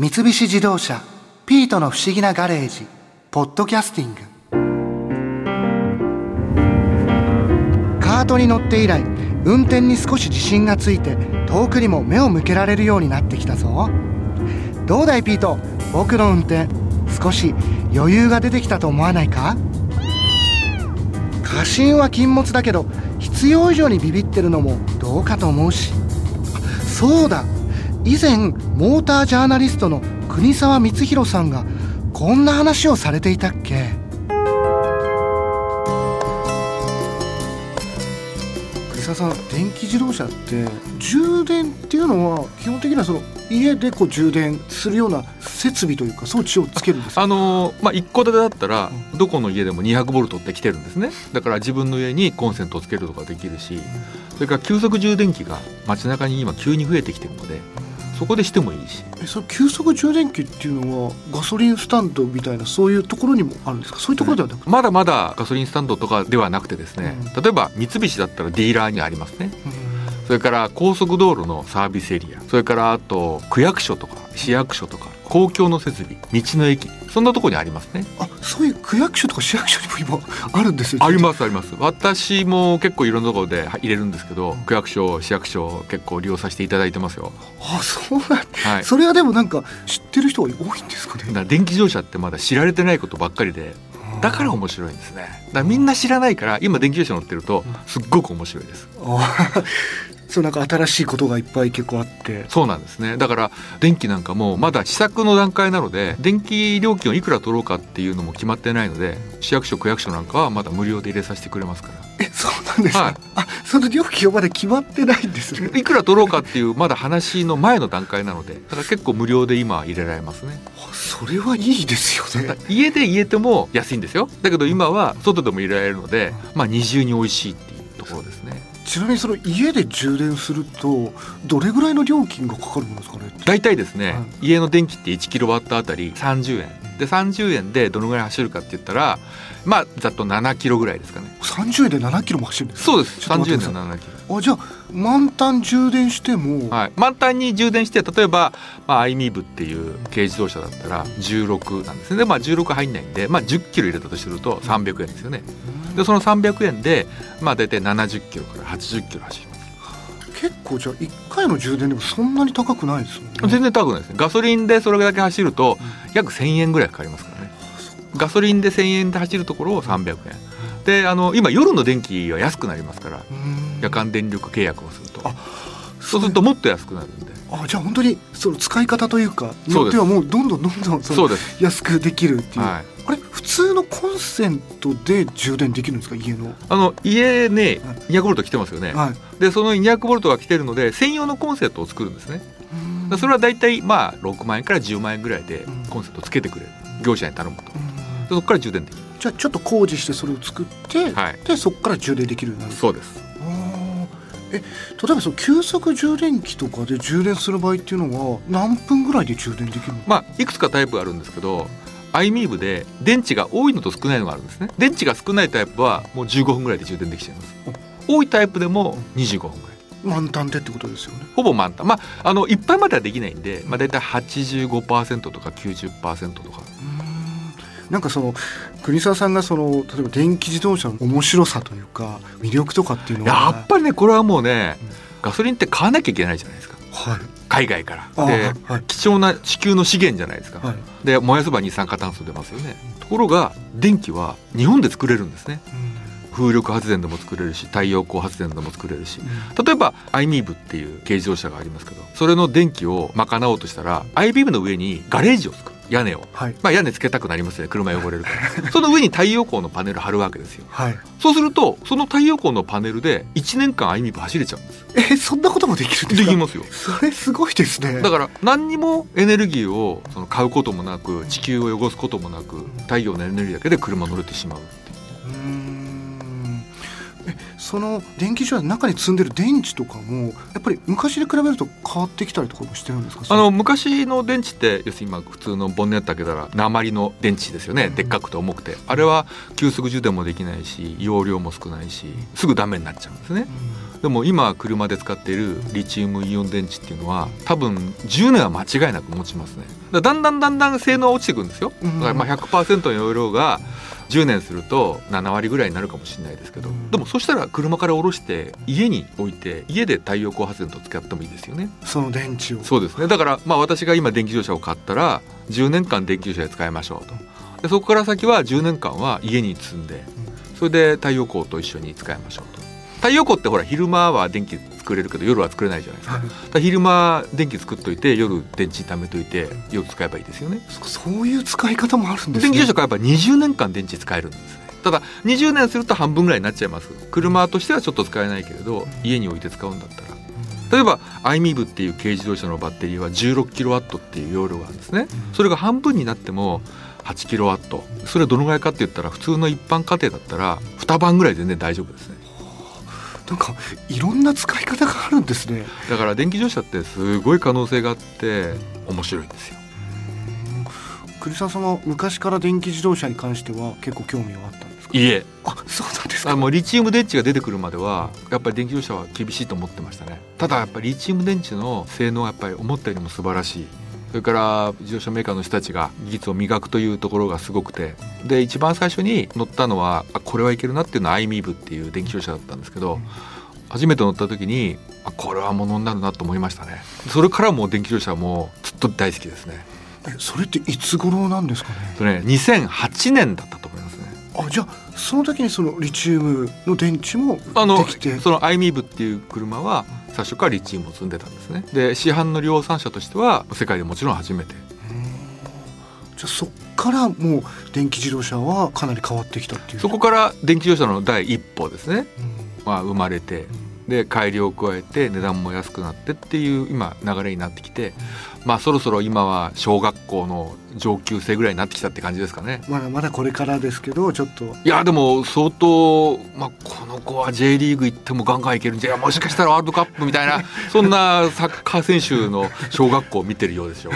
三菱自動車「ピートの不思議なガレージ」「ポッドキャスティング」カートに乗って以来運転に少し自信がついて遠くにも目を向けられるようになってきたぞ。どうだいピート？僕の運転少し余裕が出てきたと思わないか？過信は禁物だけど必要以上にビビってるのもどうかと思うし。そうだ。以前モータージャーナリストの国沢光弘さんがこんな話をされていたっけ？国沢さん電気自動車って充電っていうのは基本的にはその家でこう充電するような設備というか装置をつけるんですあのーまあ、一戸建てだったらどこの家でも200ボルトって来てるんですね。だから自分の家にコンセントをつけるとかできるしそれから急速充電器が街中に今急に増えてきてるのでそこでしてもいいし。えその急速充電器っていうのはガソリンスタンドみたいなそういうところにもあるんですか？そういうところではなくて、まだまだガソリンスタンドとかではなくてですね、う例えば三菱だったらディーラーにありますね。それから高速道路のサービスエリア。それからあと区役所とか市役所とか公共の設備道の駅そんなところにありますね。あそういう区役所とか市役所にも今あるんですよありますあります。私も結構いろんなところで入れるんですけど区役所市役所結構利用させていただいてますよ。あそうなんはい。それはでもなんか知ってる人が多いんですかね？電気自動車ってまだ知られてないことばっかりでだから面白いんですね。だからみんな知らないから今電気自動車乗ってるとすっごく面白いです。あそうなんか新しいことがいっぱい結構あって。そうなんですね。だから電気なんかもまだ試作の段階なので電気料金をいくら取ろうかっていうのも決まってないので市役所区役所なんかはまだ無料で入れさせてくれますから。えそうなんですか、はい。あその料金はまだ決まってないんですね。いくら取ろうかっていうまだ話の前の段階なのでだから結構無料で今は入れられますね。あそれはいいですよね。家で入れても安いんですよ。だけど今は外でも入れられるのでまあ二重に美味しいっていうところですねちなみにその家で充電するとどれぐらいの料金がかかるんですかね？大体ですね、は家の電気って1キロワットあたり30円。で30円でどのぐらい走るかって言ったらまあざっと7キロぐらいですかね。30円で7キロも走るんですか？そうです。30円でちょっと待ってくだ7キロ。あじゃあ満タン充電しても、はい、満タンに充電して例えば、まあ、アイミーブっていう軽自動車だったら16なんですね。で、まあ、16入んないんで、まあ、10キロ入れたとすると300円ですよねでその300円で、まあ、大体70キロから80キロ走ります。結構じゃあ1回の充電でもそんなに高くないですよね。全然高くないですね。ガソリンでそれだけ走ると約1000円ぐらいかかりますからね。ガソリンで1000円で走るところを300円。であの今夜の電気は安くなりますから。うん。夜間電力契約をすると。あそうするともっと安くなるんで。あじゃあ本当にその使い方というかにそうです。よってはもうどんどんどんどんそのそうです。安くできるっていう、はい。あれ普通のコンセントで充電できるんですか？家の。あの家ね200ボルト来てますよね、はい。でその200ボルトが来てるので専用のコンセントを作るんですね。でそれは大体まあ6万円から10万円ぐらいでうん。コンセントつけてくれる。業者に頼むと。そこから充電できる。じゃあちょっと工事してそれを作って、はい。でそこから充電できるようになる。そうですえ例えばその急速充電器とかで充電する場合っていうのは何分ぐらいで充電できるの？まあいくつかタイプがあるんですけどアイミーブで電池が多いのと少ないのがあるんですね。電池が少ないタイプはもう15分ぐらいで充電できちゃいます。多いタイプでも25分ぐらい。満タンでってことですよね。ほぼ満タン。まああのいっぱいまではできないんで、まあ、大体85%とか90%とかなんかその国沢さんがその例えば電気自動車の面白さというか魅力とかっていうのは。やっぱりねこれはもうねガソリンって買わなきゃいけないじゃないですか。はい。海外から。あではい。貴重な地球の資源じゃないですか、はい。で燃やせば二酸化炭素出ますよね。ところが電気は日本で作れるんですね。風力発電でも作れるし太陽光発電でも作れるし。例えばアイミーブっていう軽自動車がありますけどそれの電気を賄おうとしたらアイビームの上にガレージを作る屋根を。はい。まあ屋根つけたくなりますよね。車汚れるから。その上に太陽光のパネル貼るわけですよ。はい。そうするとその太陽光のパネルで1年間アイミーブ走れちゃうんですえそんなこともできるんですか？できますよ。それすごいですね。だから何にもエネルギーをその買うこともなく地球を汚すこともなく太陽のエネルギーだけで車乗れてしまうその電気自動車の中に積んでる電池とかもやっぱり昔に比べると変わってきたりとかもしてるんですか？あの昔の電池って要するに今普通のボンネット開けたら鉛の電池ですよね、うん。でっかくて重くて。あれは急速充電もできないし容量も少ないしすぐダメになっちゃうんですね。でも今車で使っているリチウムイオン電池っていうのは多分10年は間違いなく持ちますね。だだんだんだんだん性能は落ちてくるんですよ。だからまあ100%の容量が10年すると7割ぐらいになるかもしれないですけどでもそしたら車から下ろして家に置いて家で太陽光発電と使ってもいいですよね。その電池を。そうですね。だからまあ私が今電気自動車を買ったら10年間電気自動車で使いましょうと。でそこから先は10年間は家に積んでそれで太陽光と一緒に使いましょうと。太陽光ってほら昼間は電気作れるけど夜は作れないじゃないですか,、だから昼間電気作っといて夜電池貯めといて夜使えばいいですよね。そういう使い方もあるんですね。電気自動車買えば20年間電池使えるんですね。ただ20年すると半分ぐらいになっちゃいます。車としてはちょっと使えないけれど家に置いて使うんだったら。例えば iMIV っていう軽自動車のバッテリーは 16kW っていう容量があるんですね。それが半分になっても 8kW それはどのぐらいかって言ったら普通の一般家庭だったら2晩ぐらい全然大丈夫ですねなんかいろんな使い方があるんですね。だから電気自動車ってすごい可能性があって面白いんですよ。栗沢さんは昔から電気自動車に関しては結構興味はあったんですか？いえ。あそうなんですか。あもうリチウム電池が出てくるまではやっぱり電気自動車は厳しいと思ってましたね。ただやっぱりリチウム電池の性能はやっぱり思ったよりも素晴らしいそれから自動車メーカーの人たちが技術を磨くというところがすごくてで一番最初に乗ったのはあこれはいけるなっていうのは iMIV っていう電気自動車だったんですけど初めて乗った時にあこれはものになるなと思いましたね。それからもう電気自動車はもうずっと大好きですね。えそれっていつ頃なんですかね？それね2008年だったと思いますね。あじゃあその時にそのリチウムの電池もあのできて。その iMIV っていう車は最初からリチウムを積んでたんですね。で市販の量産車としては世界でもちろん初めて。じゃあそっからもう電気自動車はかなり変わってきたっていう。そこから電気自動車の第一歩ですね、うん。まあ、生まれてで改良を加えて値段も安くなってっていう今流れになってきて、まあそろそろ今は小学校の上級生ぐらいになってきたって感じですかね。まだまだこれからですけどちょっと。いやでも相当、まあ、この子は J リーグ行ってもガンガンいけるんじゃもしかしたらワールドカップみたいな そんなサッカー選手の小学校を見てるようですよ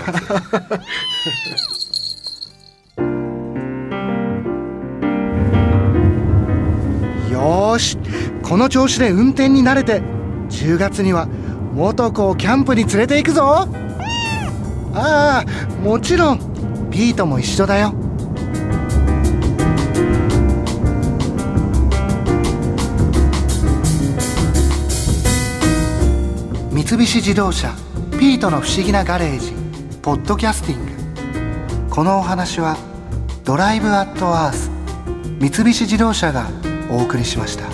よーしこの調子で運転に慣れて10月には元子をキャンプに連れて行くぞ。ああもちろんピートも一緒だよ。三菱自動車ピートの不思議なガレージポッドキャスティング。このお話はドライブアットアース三菱自動車がお送りしました。